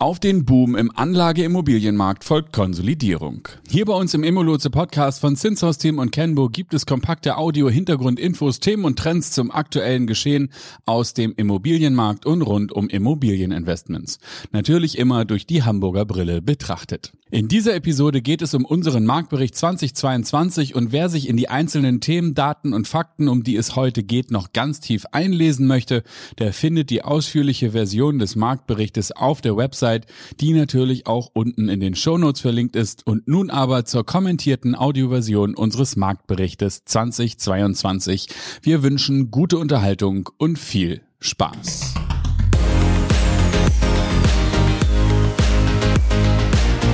Auf den Boom im Anlageimmobilienmarkt folgt Konsolidierung. Hier bei uns im Immolotse Podcast von Zinshaus Team und Kenbo gibt es kompakte Audio-Hintergrundinfos, Themen und Trends zum aktuellen Geschehen aus dem Immobilienmarkt und rund um Immobilieninvestments. Natürlich immer durch die Hamburger Brille betrachtet. In dieser Episode geht es um unseren Marktbericht 2022 und wer sich in die einzelnen Themen, Daten und Fakten, um die es heute geht, noch ganz tief einlesen möchte, der findet die ausführliche Version des Marktberichtes auf der Website, die natürlich auch unten in den Shownotes verlinkt ist und nun aber zur kommentierten Audioversion unseres Marktberichtes 2022. Wir wünschen gute Unterhaltung und viel Spaß.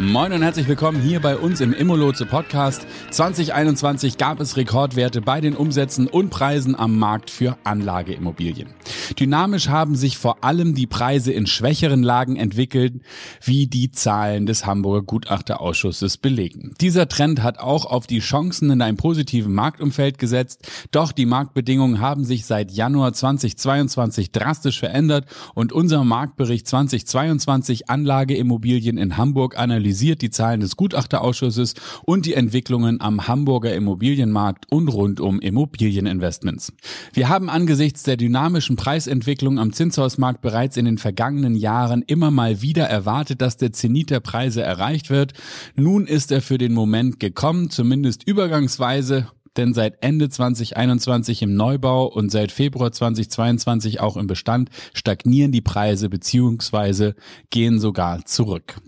Moin und herzlich willkommen hier bei uns im Immolotse Podcast. 2021 gab es Rekordwerte bei den Umsätzen und Preisen am Markt für Anlageimmobilien. Dynamisch haben sich vor allem die Preise in schwächeren Lagen entwickelt, wie die Zahlen des Hamburger Gutachterausschusses belegen. Dieser Trend hat auch auf die Chancen in einem positiven Marktumfeld gesetzt, doch die Marktbedingungen haben sich seit Januar 2022 drastisch verändert und unser Marktbericht 2022 Anlageimmobilien in Hamburg analysiert analysiert die Zahlen des Gutachterausschusses und die Entwicklungen am Hamburger Immobilienmarkt und rund um Immobilieninvestments. Wir haben angesichts der dynamischen Preisentwicklung am Zinshausmarkt bereits in den vergangenen Jahren immer mal wieder erwartet, dass der Zenit der Preise erreicht wird. Nun ist er für den Moment gekommen, zumindest übergangsweise denn seit Ende 2021 im Neubau und seit Februar 2022 auch im Bestand stagnieren die Preise beziehungsweise gehen sogar zurück.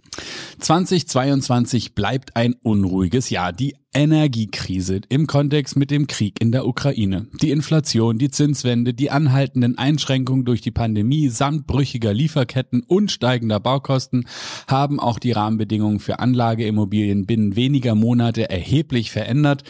2022 bleibt ein unruhiges Jahr. Die Energiekrise im Kontext mit dem Krieg in der Ukraine, die Inflation, die Zinswende, die anhaltenden Einschränkungen durch die Pandemie samt brüchiger Lieferketten und steigender Baukosten haben auch die Rahmenbedingungen für Anlageimmobilien binnen weniger Monate erheblich verändert.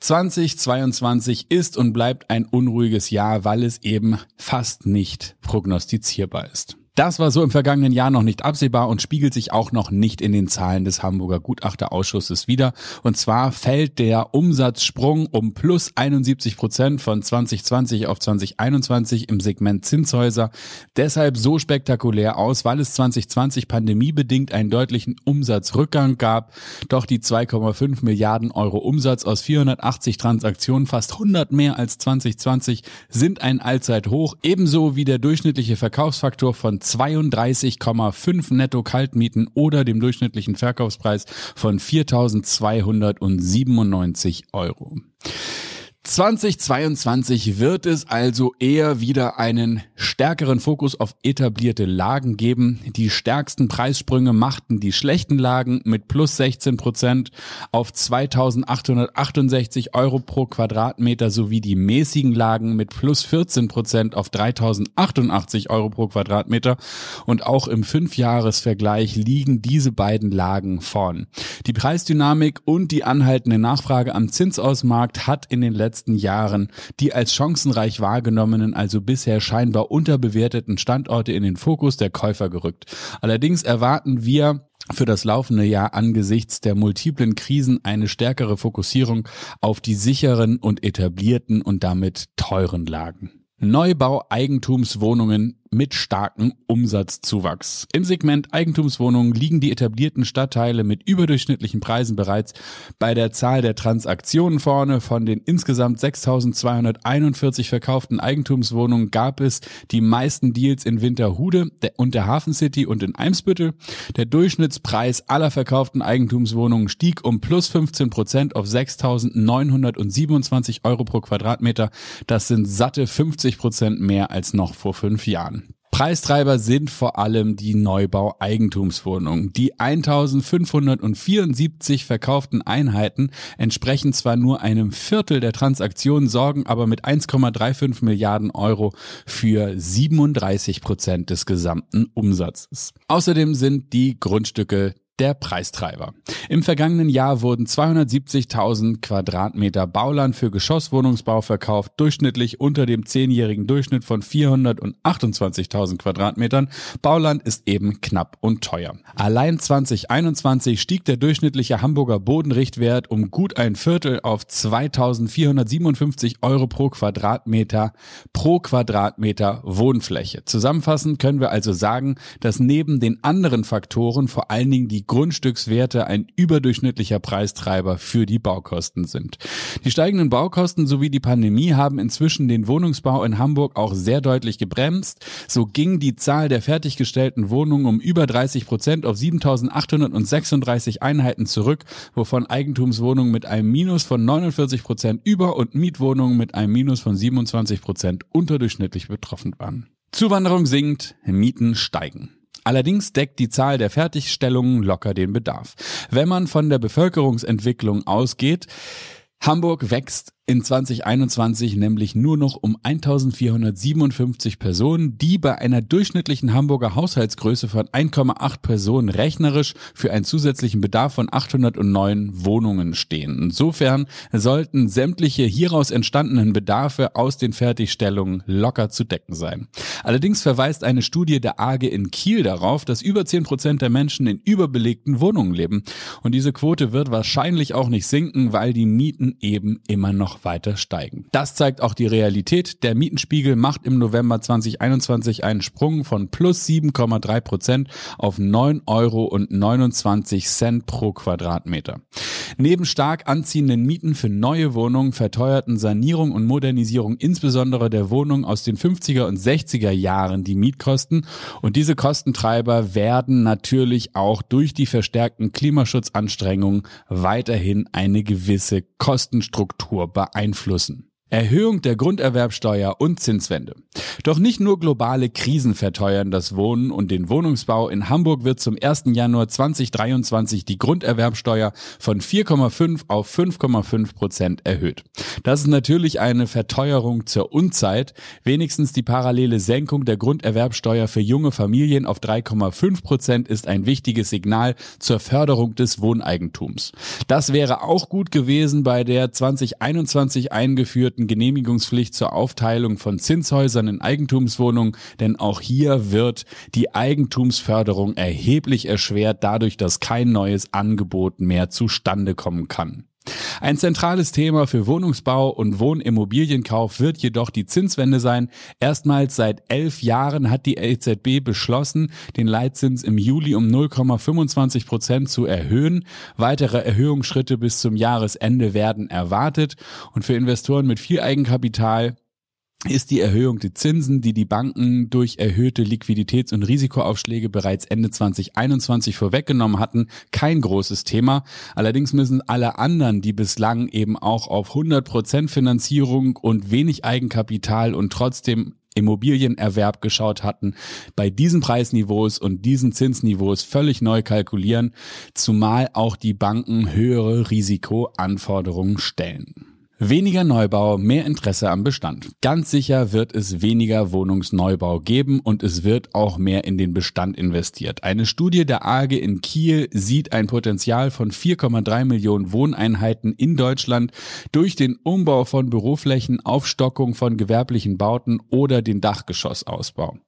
2022 ist und bleibt ein unruhiges Jahr, weil es eben fast nicht prognostizierbar ist. Das war so im vergangenen Jahr noch nicht absehbar und spiegelt sich auch noch nicht in den Zahlen des Hamburger Gutachterausschusses wieder. Und zwar fällt der Umsatzsprung um plus 71 Prozent von 2020 auf 2021 im Segment Zinshäuser deshalb so spektakulär aus, weil es 2020 pandemiebedingt einen deutlichen Umsatzrückgang gab. Doch die 2,5 Milliarden Euro Umsatz aus 480 Transaktionen, fast 100 mehr als 2020, sind ein Allzeithoch, ebenso wie der durchschnittliche Verkaufsfaktor von 32,5 netto Kaltmieten oder dem durchschnittlichen Verkaufspreis von 4.297 Euro. 2022 wird es also eher wieder einen stärkeren Fokus auf etablierte Lagen geben. Die stärksten Preissprünge machten die schlechten Lagen mit plus 16 Prozent auf 2868 Euro pro Quadratmeter sowie die mäßigen Lagen mit plus 14 Prozent auf 3088 Euro pro Quadratmeter. Und auch im Fünfjahresvergleich liegen diese beiden Lagen vorn. Die Preisdynamik und die anhaltende Nachfrage am Zinsausmarkt hat in den letzten letzten Jahren die als chancenreich wahrgenommenen, also bisher scheinbar unterbewerteten Standorte in den Fokus der Käufer gerückt. Allerdings erwarten wir für das laufende Jahr angesichts der multiplen Krisen eine stärkere Fokussierung auf die sicheren und etablierten und damit teuren Lagen. Neubau Eigentumswohnungen mit starkem Umsatzzuwachs. Im Segment Eigentumswohnungen liegen die etablierten Stadtteile mit überdurchschnittlichen Preisen bereits bei der Zahl der Transaktionen vorne. Von den insgesamt 6.241 verkauften Eigentumswohnungen gab es die meisten Deals in Winterhude und der Hafen City und in Eimsbüttel. Der Durchschnittspreis aller verkauften Eigentumswohnungen stieg um plus 15 Prozent auf 6.927 Euro pro Quadratmeter. Das sind satte 50 Prozent mehr als noch vor fünf Jahren. Preistreiber sind vor allem die Neubau-Eigentumswohnungen. Die 1574 verkauften Einheiten entsprechen zwar nur einem Viertel der Transaktionen, sorgen aber mit 1,35 Milliarden Euro für 37 Prozent des gesamten Umsatzes. Außerdem sind die Grundstücke der Preistreiber. Im vergangenen Jahr wurden 270.000 Quadratmeter Bauland für Geschosswohnungsbau verkauft, durchschnittlich unter dem zehnjährigen Durchschnitt von 428.000 Quadratmetern. Bauland ist eben knapp und teuer. Allein 2021 stieg der durchschnittliche Hamburger Bodenrichtwert um gut ein Viertel auf 2.457 Euro pro Quadratmeter pro Quadratmeter Wohnfläche. Zusammenfassend können wir also sagen, dass neben den anderen Faktoren vor allen Dingen die Grundstückswerte ein überdurchschnittlicher Preistreiber für die Baukosten sind. Die steigenden Baukosten sowie die Pandemie haben inzwischen den Wohnungsbau in Hamburg auch sehr deutlich gebremst. So ging die Zahl der fertiggestellten Wohnungen um über 30 Prozent auf 7.836 Einheiten zurück, wovon Eigentumswohnungen mit einem Minus von 49 Prozent über und Mietwohnungen mit einem Minus von 27 Prozent unterdurchschnittlich betroffen waren. Zuwanderung sinkt, Mieten steigen. Allerdings deckt die Zahl der Fertigstellungen locker den Bedarf. Wenn man von der Bevölkerungsentwicklung ausgeht, Hamburg wächst in 2021 nämlich nur noch um 1457 Personen, die bei einer durchschnittlichen Hamburger Haushaltsgröße von 1,8 Personen rechnerisch für einen zusätzlichen Bedarf von 809 Wohnungen stehen. Insofern sollten sämtliche hieraus entstandenen Bedarfe aus den Fertigstellungen locker zu decken sein. Allerdings verweist eine Studie der AG in Kiel darauf, dass über 10 Prozent der Menschen in überbelegten Wohnungen leben. Und diese Quote wird wahrscheinlich auch nicht sinken, weil die Mieten eben immer noch weiter steigen. Das zeigt auch die Realität. Der Mietenspiegel macht im November 2021 einen Sprung von plus 7,3 Prozent auf 9,29 Euro pro Quadratmeter. Neben stark anziehenden Mieten für neue Wohnungen verteuerten Sanierung und Modernisierung insbesondere der Wohnungen aus den 50er und 60er Jahren die Mietkosten und diese Kostentreiber werden natürlich auch durch die verstärkten Klimaschutzanstrengungen weiterhin eine gewisse Kostenstruktur beeinflussen. Erhöhung der Grunderwerbsteuer und Zinswende. Doch nicht nur globale Krisen verteuern das Wohnen und den Wohnungsbau. In Hamburg wird zum 1. Januar 2023 die Grunderwerbsteuer von 4,5 auf 5,5 Prozent erhöht. Das ist natürlich eine Verteuerung zur Unzeit. Wenigstens die parallele Senkung der Grunderwerbsteuer für junge Familien auf 3,5 Prozent ist ein wichtiges Signal zur Förderung des Wohneigentums. Das wäre auch gut gewesen bei der 2021 eingeführten erhöhten Genehmigungspflicht zur Aufteilung von Zinshäusern in Eigentumswohnungen, denn auch hier wird die Eigentumsförderung erheblich erschwert dadurch, dass kein neues Angebot mehr zustande kommen kann. Ein zentrales Thema für Wohnungsbau und Wohnimmobilienkauf wird jedoch die Zinswende sein. Erstmals seit elf Jahren hat die EZB beschlossen, den Leitzins im Juli um 0,25 Prozent zu erhöhen. Weitere Erhöhungsschritte bis zum Jahresende werden erwartet. Und für Investoren mit viel Eigenkapital ist die Erhöhung der Zinsen, die die Banken durch erhöhte Liquiditäts- und Risikoaufschläge bereits Ende 2021 vorweggenommen hatten, kein großes Thema. Allerdings müssen alle anderen, die bislang eben auch auf 100% Finanzierung und wenig Eigenkapital und trotzdem Immobilienerwerb geschaut hatten, bei diesen Preisniveaus und diesen Zinsniveaus völlig neu kalkulieren, zumal auch die Banken höhere Risikoanforderungen stellen. Weniger Neubau, mehr Interesse am Bestand. Ganz sicher wird es weniger Wohnungsneubau geben und es wird auch mehr in den Bestand investiert. Eine Studie der AGE in Kiel sieht ein Potenzial von 4,3 Millionen Wohneinheiten in Deutschland durch den Umbau von Büroflächen, Aufstockung von gewerblichen Bauten oder den Dachgeschossausbau.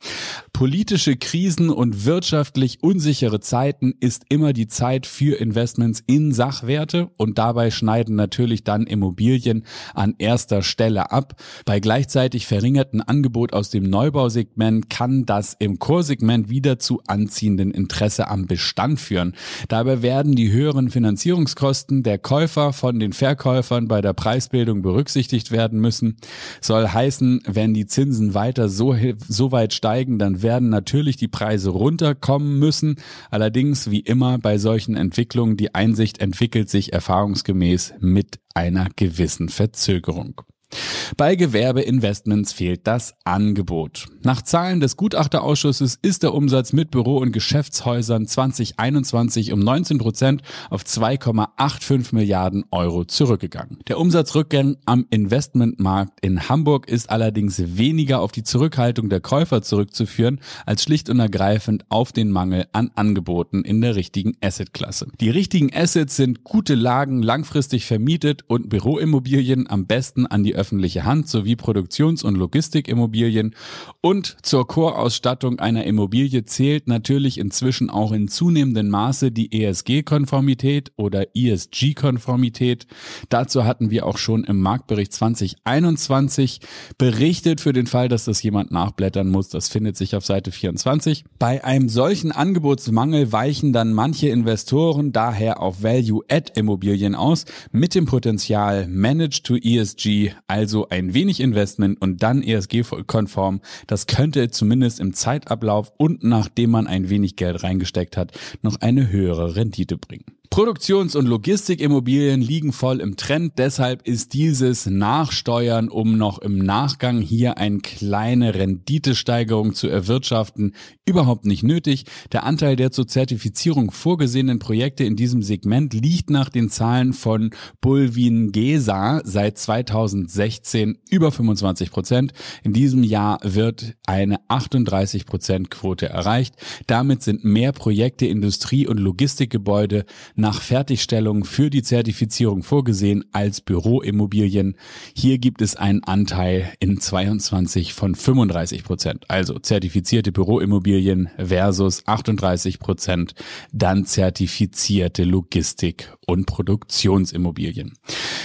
Politische Krisen und wirtschaftlich unsichere Zeiten ist immer die Zeit für Investments in Sachwerte und dabei schneiden natürlich dann Immobilien an erster Stelle ab. Bei gleichzeitig verringerten Angebot aus dem Neubausegment kann das im Chorsegment wieder zu anziehenden Interesse am Bestand führen. Dabei werden die höheren Finanzierungskosten der Käufer von den Verkäufern bei der Preisbildung berücksichtigt werden müssen. Soll heißen, wenn die Zinsen weiter so, so weit steigen, dann werden natürlich die Preise runterkommen müssen. Allerdings, wie immer bei solchen Entwicklungen, die Einsicht entwickelt sich erfahrungsgemäß mit einer gewissen Verzögerung. Bei Gewerbeinvestments fehlt das Angebot. Nach Zahlen des Gutachterausschusses ist der Umsatz mit Büro- und Geschäftshäusern 2021 um 19 Prozent auf 2,85 Milliarden Euro zurückgegangen. Der Umsatzrückgang am Investmentmarkt in Hamburg ist allerdings weniger auf die Zurückhaltung der Käufer zurückzuführen, als schlicht und ergreifend auf den Mangel an Angeboten in der richtigen Assetklasse. Die richtigen Assets sind gute Lagen, langfristig vermietet und Büroimmobilien am besten an die öffentliche Hand sowie Produktions- und Logistikimmobilien und zur Chorausstattung einer Immobilie zählt natürlich inzwischen auch in zunehmendem Maße die ESG-Konformität oder ESG-Konformität. Dazu hatten wir auch schon im Marktbericht 2021 berichtet für den Fall, dass das jemand nachblättern muss. Das findet sich auf Seite 24. Bei einem solchen Angebotsmangel weichen dann manche Investoren daher auf Value-Add-Immobilien aus mit dem Potenzial Managed to ESG also ein wenig Investment und dann ESG-konform. Das könnte zumindest im Zeitablauf und nachdem man ein wenig Geld reingesteckt hat, noch eine höhere Rendite bringen. Produktions- und Logistikimmobilien liegen voll im Trend, deshalb ist dieses Nachsteuern, um noch im Nachgang hier eine kleine Renditesteigerung zu erwirtschaften, überhaupt nicht nötig. Der Anteil der zur Zertifizierung vorgesehenen Projekte in diesem Segment liegt nach den Zahlen von Bulwin Gesa seit 2016 über 25 Prozent. In diesem Jahr wird eine 38 Prozent Quote erreicht. Damit sind mehr Projekte Industrie- und Logistikgebäude nach Fertigstellung für die Zertifizierung vorgesehen als Büroimmobilien. Hier gibt es einen Anteil in 22 von 35 Prozent. Also zertifizierte Büroimmobilien versus 38 Prozent dann zertifizierte Logistik- und Produktionsimmobilien.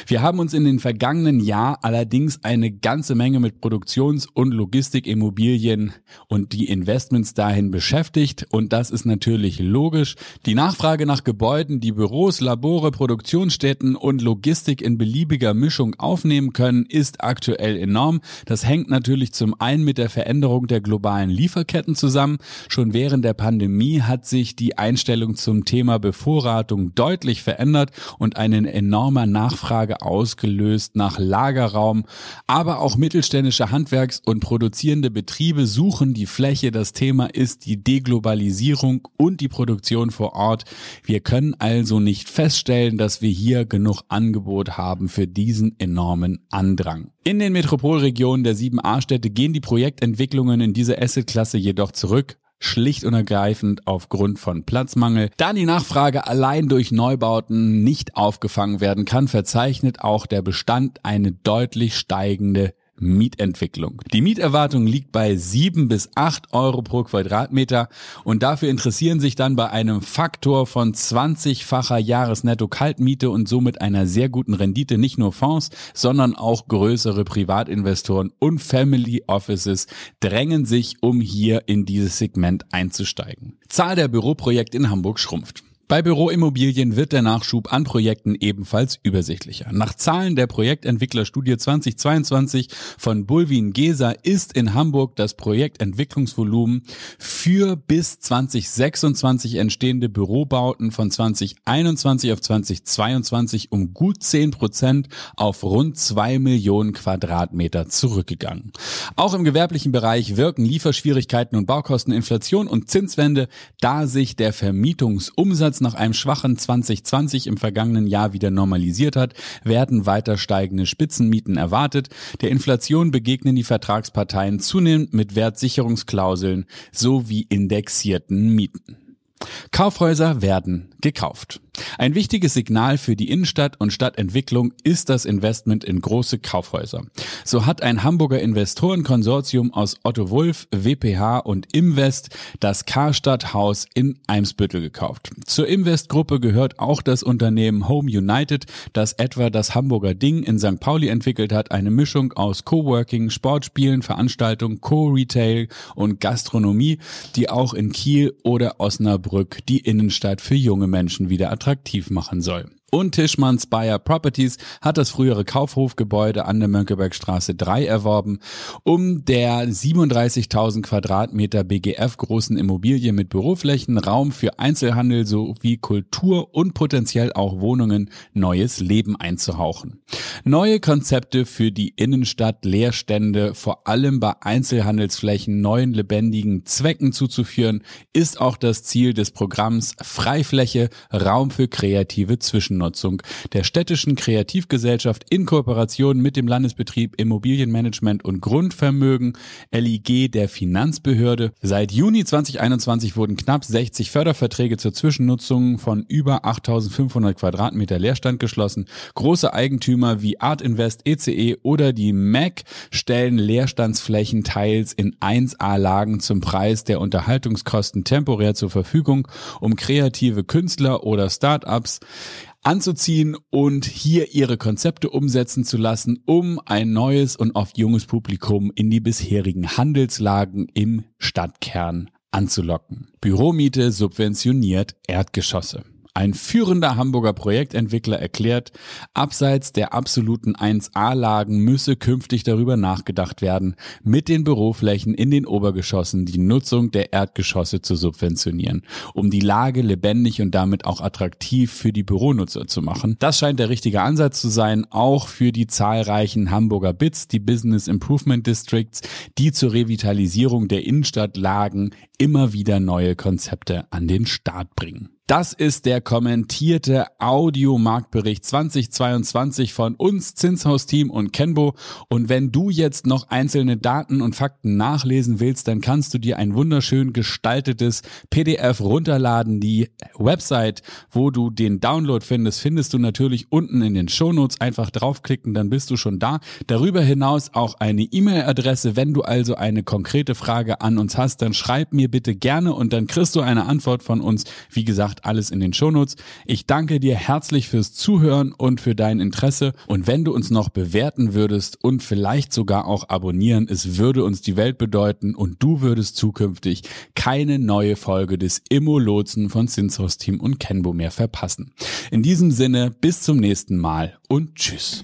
Wir haben uns in den vergangenen Jahr allerdings eine ganze Menge mit Produktions- und Logistikimmobilien und die Investments dahin beschäftigt und das ist natürlich logisch. Die Nachfrage nach Gebäuden, die Büros, Labore, Produktionsstätten und Logistik in beliebiger Mischung aufnehmen können, ist aktuell enorm. Das hängt natürlich zum einen mit der Veränderung der globalen Lieferketten zusammen. Schon während der Pandemie hat sich die Einstellung zum Thema Bevorratung deutlich verändert und eine enorme Nachfrage ausgelöst nach Lagerraum. Aber auch mittelständische Handwerks- und produzierende Betriebe suchen die Fläche. Das Thema ist die Deglobalisierung und die Produktion vor Ort. Wir können also nicht feststellen, dass wir hier genug Angebot haben für diesen enormen Andrang. In den Metropolregionen der sieben A-Städte gehen die Projektentwicklungen in dieser Assetklasse jedoch zurück schlicht und ergreifend aufgrund von Platzmangel. Da die Nachfrage allein durch Neubauten nicht aufgefangen werden kann, verzeichnet auch der Bestand eine deutlich steigende Mietentwicklung. Die Mieterwartung liegt bei sieben bis acht Euro pro Quadratmeter und dafür interessieren sich dann bei einem Faktor von 20-facher Jahresnetto-Kaltmiete und somit einer sehr guten Rendite nicht nur Fonds, sondern auch größere Privatinvestoren und Family Offices drängen sich, um hier in dieses Segment einzusteigen. Zahl der Büroprojekte in Hamburg schrumpft. Bei Büroimmobilien wird der Nachschub an Projekten ebenfalls übersichtlicher. Nach Zahlen der Projektentwicklerstudie 2022 von Bulwin Gesa ist in Hamburg das Projektentwicklungsvolumen für bis 2026 entstehende Bürobauten von 2021 auf 2022 um gut 10 Prozent auf rund zwei Millionen Quadratmeter zurückgegangen. Auch im gewerblichen Bereich wirken Lieferschwierigkeiten und Baukosteninflation und Zinswende, da sich der Vermietungsumsatz nach einem schwachen 2020 im vergangenen Jahr wieder normalisiert hat, werden weiter steigende Spitzenmieten erwartet. Der Inflation begegnen die Vertragsparteien zunehmend mit Wertsicherungsklauseln sowie indexierten Mieten. Kaufhäuser werden gekauft. Ein wichtiges Signal für die Innenstadt und Stadtentwicklung ist das Investment in große Kaufhäuser. So hat ein Hamburger Investorenkonsortium aus Otto Wulf, WPH und Imvest das Karstadt in Eimsbüttel gekauft. Zur Invest-Gruppe gehört auch das Unternehmen Home United, das etwa das Hamburger Ding in St. Pauli entwickelt hat, eine Mischung aus Coworking, Sportspielen, Veranstaltungen, Co-Retail und Gastronomie, die auch in Kiel oder Osnabrück die Innenstadt für junge Menschen wieder attraktiv machen soll. Und Tischmanns Bayer Properties hat das frühere Kaufhofgebäude an der Mönckebergstraße 3 erworben, um der 37.000 Quadratmeter BGF großen Immobilie mit Büroflächen, Raum für Einzelhandel sowie Kultur und potenziell auch Wohnungen neues Leben einzuhauchen. Neue Konzepte für die Innenstadt, Leerstände, vor allem bei Einzelhandelsflächen neuen lebendigen Zwecken zuzuführen, ist auch das Ziel des Programms Freifläche, Raum für kreative Zwischen Nutzung der städtischen Kreativgesellschaft in Kooperation mit dem Landesbetrieb Immobilienmanagement und Grundvermögen LIG der Finanzbehörde. Seit Juni 2021 wurden knapp 60 Förderverträge zur Zwischennutzung von über 8500 Quadratmeter Leerstand geschlossen. Große Eigentümer wie Art Invest, ECE oder die MAC stellen Leerstandsflächen teils in 1A-Lagen zum Preis der Unterhaltungskosten temporär zur Verfügung, um kreative Künstler oder Startups anzuziehen und hier ihre Konzepte umsetzen zu lassen, um ein neues und oft junges Publikum in die bisherigen Handelslagen im Stadtkern anzulocken. Büromiete subventioniert Erdgeschosse. Ein führender Hamburger Projektentwickler erklärt, abseits der absoluten 1A-Lagen müsse künftig darüber nachgedacht werden, mit den Büroflächen in den Obergeschossen die Nutzung der Erdgeschosse zu subventionieren, um die Lage lebendig und damit auch attraktiv für die Büronutzer zu machen. Das scheint der richtige Ansatz zu sein, auch für die zahlreichen Hamburger BITS, die Business Improvement Districts, die zur Revitalisierung der Innenstadtlagen immer wieder neue Konzepte an den Start bringen. Das ist der kommentierte Audiomarktbericht 2022 von uns, Zinshaus Team und Kenbo. Und wenn du jetzt noch einzelne Daten und Fakten nachlesen willst, dann kannst du dir ein wunderschön gestaltetes PDF runterladen. Die Website, wo du den Download findest, findest du natürlich unten in den Shownotes. Einfach draufklicken, dann bist du schon da. Darüber hinaus auch eine E-Mail-Adresse. Wenn du also eine konkrete Frage an uns hast, dann schreib mir bitte gerne und dann kriegst du eine Antwort von uns. Wie gesagt, gesagt, alles in den Shownotes. Ich danke dir herzlich fürs Zuhören und für dein Interesse. Und wenn du uns noch bewerten würdest und vielleicht sogar auch abonnieren, es würde uns die Welt bedeuten und du würdest zukünftig keine neue Folge des Immo-Lotsen von Zinshaus Team und Kenbo mehr verpassen. In diesem Sinne, bis zum nächsten Mal und tschüss.